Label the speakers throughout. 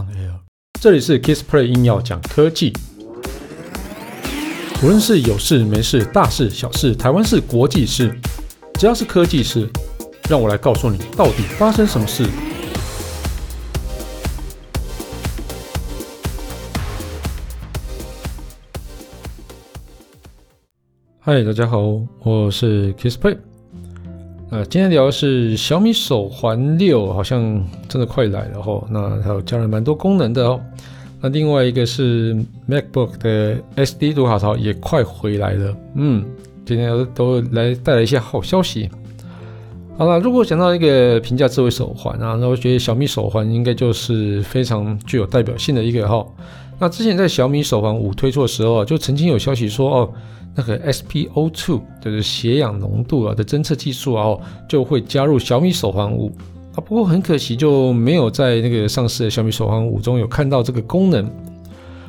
Speaker 1: on air。这里是 Kissplay 硬要讲科技，无论是有事没事、大事小事、台湾事、国际事，只要是科技事，让我来告诉你到底发生什么事。嗨，大家好，我是 Kissplay。呃，今天聊的是小米手环六，好像真的快来了哈。那还有加了蛮多功能的哦。那另外一个是 MacBook 的 SD 读卡槽也快回来了。嗯，今天都来带来一些好消息。好了，如果讲到一个平价智慧手环啊，那我觉得小米手环应该就是非常具有代表性的一个哈。那之前在小米手环五推出的时候啊，就曾经有消息说哦。那个 SpO2 就是血氧浓度啊的侦测技术啊，就会加入小米手环五啊。不过很可惜，就没有在那个上市的小米手环五中有看到这个功能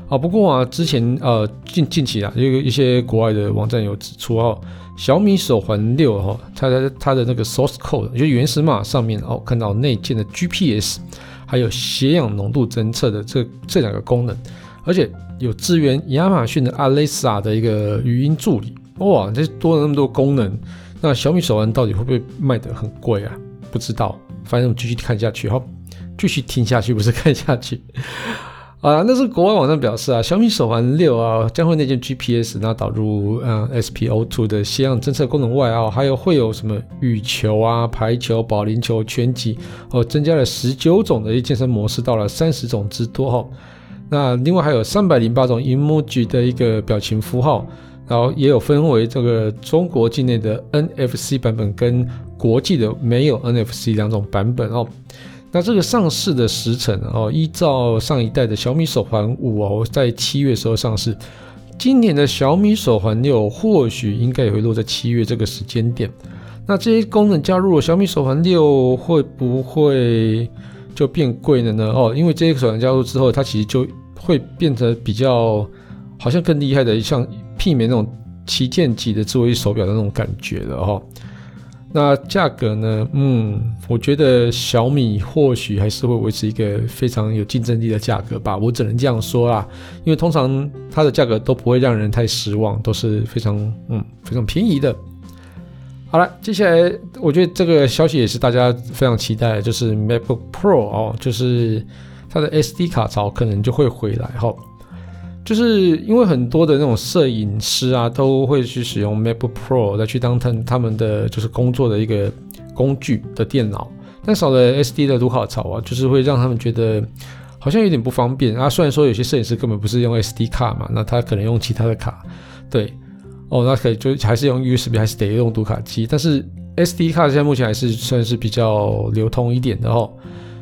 Speaker 1: 啊。不过啊，之前呃近近期啊，有一些国外的网站有指出哦，小米手环六哈，它的它的那个 source code 就原始码上面哦，看到内建的 GPS 还有血氧浓度侦测的这这两个功能，而且。有支援亚马逊的 Alexa 的一个语音助理，哇，这多了那么多功能，那小米手环到底会不会卖得很贵啊？不知道，反正我们继续看下去哈，继续听下去不是看下去啊。那是国外网站表示啊，小米手环六啊将会内建 GPS，那导入嗯 SpO2 的血氧侦测功能外啊，还有会有什么羽球啊、排球、保龄球、拳击哦，增加了十九种的一健身模式，到了三十种之多哈。那另外还有三百零八种 emoji 的一个表情符号，然后也有分为这个中国境内的 NFC 版本跟国际的没有 NFC 两种版本哦。那这个上市的时程哦，依照上一代的小米手环五哦，在七月时候上市，今年的小米手环六或许应该也会落在七月这个时间点。那这些功能加入了小米手环六，会不会就变贵了呢？哦，因为这些手环加入之后，它其实就会变得比较好像更厉害的，像媲美那种旗舰级的智慧手表的那种感觉了哈。那价格呢？嗯，我觉得小米或许还是会维持一个非常有竞争力的价格吧。我只能这样说啦，因为通常它的价格都不会让人太失望，都是非常嗯非常便宜的。好了，接下来我觉得这个消息也是大家非常期待的，就是 MacBook Pro 哦，就是。它的 SD 卡槽可能就会回来哈，就是因为很多的那种摄影师啊，都会去使用 MacBook Pro 来去当他他们的就是工作的一个工具的电脑，但少了 SD 的读卡槽啊，就是会让他们觉得好像有点不方便啊。虽然说有些摄影师根本不是用 SD 卡嘛，那他可能用其他的卡，对，哦，那可以就还是用 USB，还是得用读卡机，但是 SD 卡现在目前还是算是比较流通一点的哦。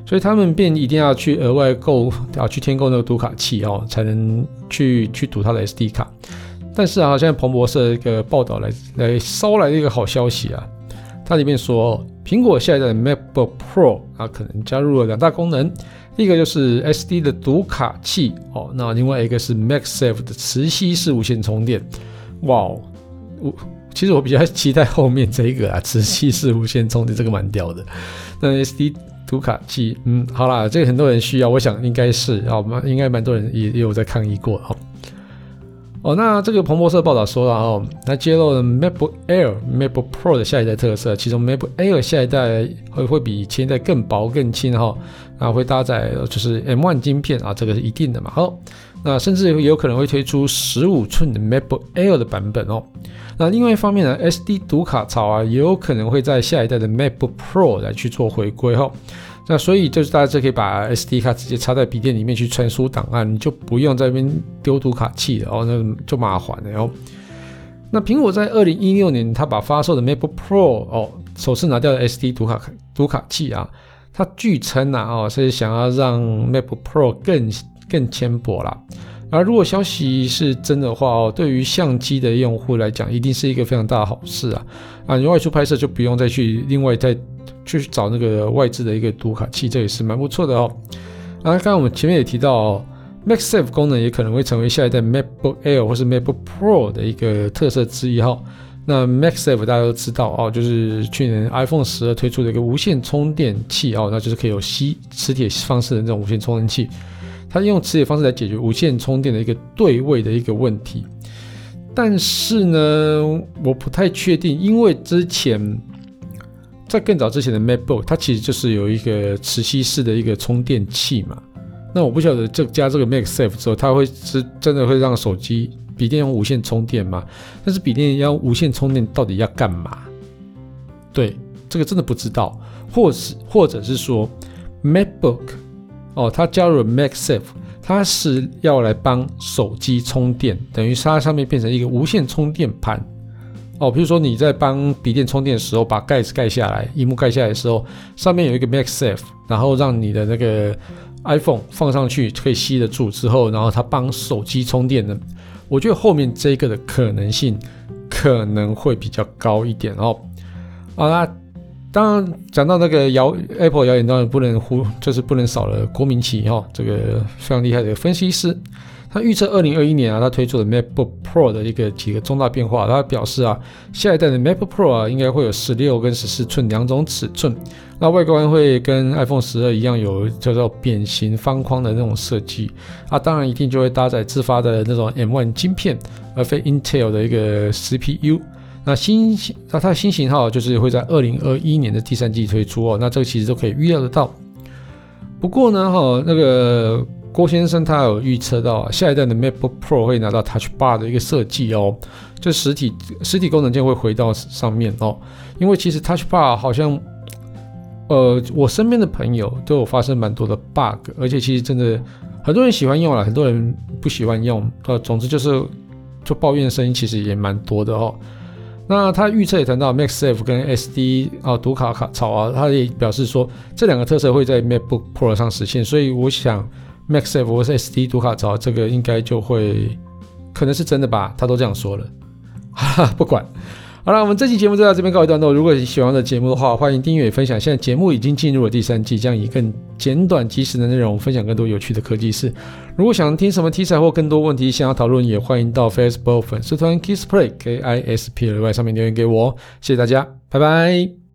Speaker 1: 所以他们便一定要去额外购啊，去添购那个读卡器哦，才能去去读它的 SD 卡。但是啊，现在彭博社一个报道来来捎来的一个好消息啊，它里面说，苹果下一代的 MacBook Pro 啊，可能加入了两大功能，一个就是 SD 的读卡器哦，那另外一个是 MagSafe 的磁吸式无线充电。哇哦，我其实我比较期待后面这一个啊，磁吸式无线充电这个蛮屌的。那 SD 读卡器，嗯，好啦，这个很多人需要，我想应该是啊，蛮应该蛮多人也也有在抗议过哈。哦，那这个彭博社报道说了哦，那揭露了 MacBook Air、MacBook Pro 的下一代特色，其中 MacBook Air 下一代会会比前一代更薄更轻哈，啊，会搭载就是 M1 晶片啊，这个是一定的嘛。好，那甚至有可能会推出十五寸的 MacBook Air 的版本哦。那另外一方面呢，SD 读卡槽啊，也有可能会在下一代的 MacBook Pro 来去做回归哦。那所以就是大家就可以把 SD 卡直接插在笔电里面去传输档案，你就不用在那边丢读卡器了哦，那就麻烦了哦。那苹果在二零一六年，它把发售的 MacBook Pro 哦，首次拿掉了 SD 读卡读卡器啊，它据称啊哦，是想要让 MacBook Pro 更更轻薄啦。而如果消息是真的话哦，对于相机的用户来讲，一定是一个非常大的好事啊！啊，你外出拍摄就不用再去另外再去找那个外置的一个读卡器，这也是蛮不错的哦。啊，刚刚我们前面也提到哦，MagSafe 功能也可能会成为下一代 MacBook Air 或是 MacBook Pro 的一个特色之一哈。那 MagSafe 大家都知道哦，就是去年 iPhone 十二推出的一个无线充电器哦，那就是可以有吸磁铁方式的那种无线充电器。它用磁铁方式来解决无线充电的一个对位的一个问题。但是呢，我不太确定，因为之前在更早之前的 MacBook，它其实就是有一个磁吸式的一个充电器嘛。那我不晓得这加这个 MacSafe 之后，它会是真的会让手机。笔电用无线充电吗？但是笔电要无线充电到底要干嘛？对，这个真的不知道。或是或者是说，MacBook 哦，它加入了 MagSafe，它是要来帮手机充电，等于它上面变成一个无线充电盘哦。比如说你在帮笔电充电的时候，把盖子盖下来，萤幕盖下来的时候，上面有一个 MagSafe，然后让你的那个 iPhone 放上去可以吸得住之后，然后它帮手机充电的。我觉得后面这个的可能性可能会比较高一点哦。好啦，当然讲到那个谣 Apple 谣言，当然不能忽，就是不能少了郭明錤哈，这个非常厉害的分析师。他预测二零二一年啊，他推出的 MacBook Pro 的一个几个重大变化。他表示啊，下一代的 MacBook Pro 啊，应该会有十六跟十四寸两种尺寸。那外观会跟 iPhone 十二一样，有叫做扁形方框的那种设计。啊，当然一定就会搭载自发的那种 M1 晶片，而非 Intel 的一个 CPU。那新型，那它的新型号就是会在二零二一年的第三季推出哦。那这个其实都可以预料得到。不过呢，哈，那个。郭先生他有预测到啊，下一代的 MacBook Pro 会拿到 Touch Bar 的一个设计哦，就实体实体功能键会回到上面哦。因为其实 Touch Bar 好像，呃，我身边的朋友都有发生蛮多的 bug，而且其实真的很多人喜欢用了，很多人不喜欢用。呃，总之就是就抱怨的声音其实也蛮多的哦。那他预测也谈到 MacSafe 跟 SD 啊读卡卡槽啊，他也表示说这两个特色会在 MacBook Pro 上实现，所以我想。MacSafe 或是 SD 读卡槽，这个应该就会可能是真的吧？他都这样说了，哈哈，不管。好了，我们这期节目就到这边告一段落。如果你喜欢的节目的话，欢迎订阅分享。现在节目已经进入了第三季，将以更简短及时的内容分享更多有趣的科技事。如果想听什么题材或更多问题想要讨论，也欢迎到 Facebook 粉丝团 KissPlay K I S P L Y 上面留言给我。谢谢大家，拜拜。